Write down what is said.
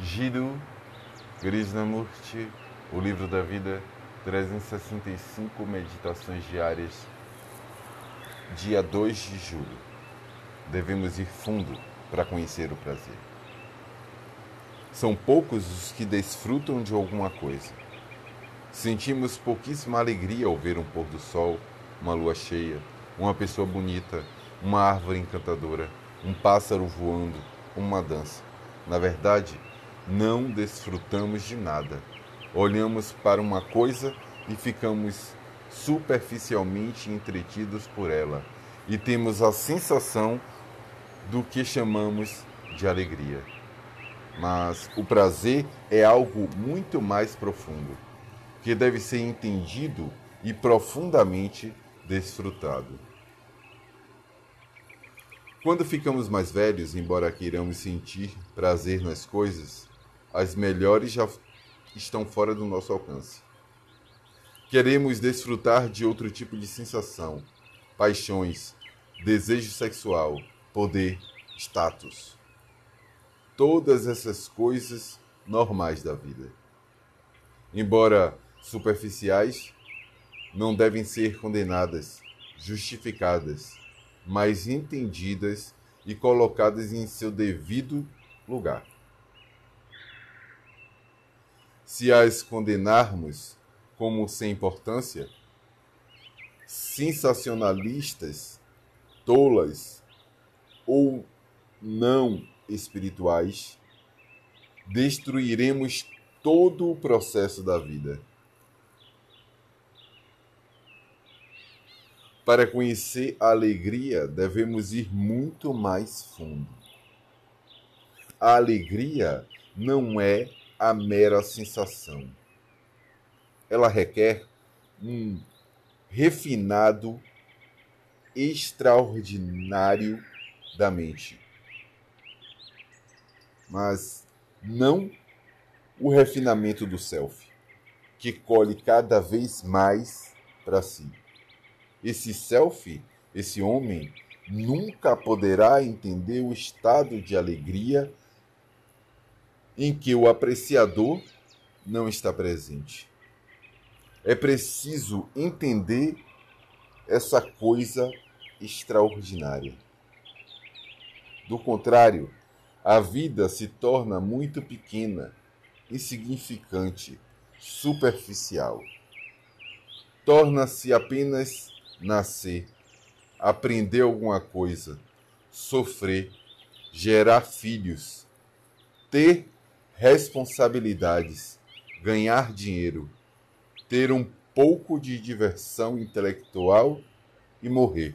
Jiddu Krishnamurti, O Livro da Vida, 365 Meditações Diárias, dia 2 de julho. Devemos ir fundo para conhecer o prazer. São poucos os que desfrutam de alguma coisa. Sentimos pouquíssima alegria ao ver um pôr do sol, uma lua cheia, uma pessoa bonita, uma árvore encantadora, um pássaro voando, uma dança. Na verdade, não desfrutamos de nada. Olhamos para uma coisa e ficamos superficialmente entretidos por ela e temos a sensação do que chamamos de alegria. Mas o prazer é algo muito mais profundo, que deve ser entendido e profundamente desfrutado. Quando ficamos mais velhos, embora queiramos sentir prazer nas coisas, as melhores já estão fora do nosso alcance. Queremos desfrutar de outro tipo de sensação, paixões, desejo sexual, poder, status. Todas essas coisas normais da vida. Embora superficiais, não devem ser condenadas, justificadas, mas entendidas e colocadas em seu devido lugar. Se as condenarmos como sem importância, sensacionalistas, tolas ou não espirituais, destruiremos todo o processo da vida. Para conhecer a alegria, devemos ir muito mais fundo. A alegria não é a mera sensação. Ela requer um refinado extraordinário da mente. Mas não o refinamento do self, que colhe cada vez mais para si. Esse self, esse homem, nunca poderá entender o estado de alegria em que o apreciador não está presente. É preciso entender essa coisa extraordinária. Do contrário, a vida se torna muito pequena, insignificante, superficial. Torna-se apenas nascer, aprender alguma coisa, sofrer, gerar filhos, ter responsabilidades, ganhar dinheiro, ter um pouco de diversão intelectual e morrer.